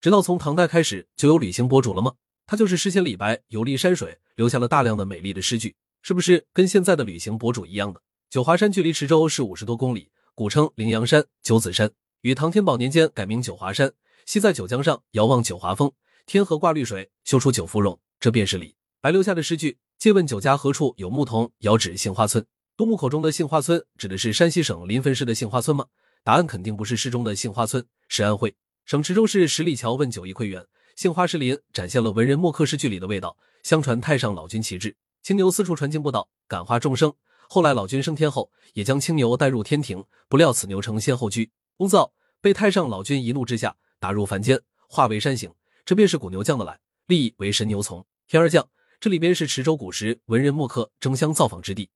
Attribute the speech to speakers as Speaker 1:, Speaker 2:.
Speaker 1: 直到从唐代开始就有旅行博主了吗？他就是诗仙李白游历山水，留下了大量的美丽的诗句，是不是跟现在的旅行博主一样的？九华山距离池州是五十多公里，古称羚羊山、九子山，与唐天宝年间改名九华山。西在九江上，遥望九华峰，天河挂绿水，修出九芙蓉，这便是李白留下的诗句。借问酒家何处有牧童？遥指杏花村。杜牧口中的杏花村指的是山西省临汾市的杏花村吗？答案肯定不是诗中的杏花村，是安徽省池州市十里桥问酒一窥园，杏花石林展现了文人墨客诗句里的味道。相传太上老君旗帜青牛四处传经布道，感化众生。后来老君升天后，也将青牛带入天庭，不料此牛成先后居，功造被太上老君一怒之下打入凡间，化为山形，这便是古牛降的来，立为神牛从天而降。这里边是池州古时文人墨客争相造访之地。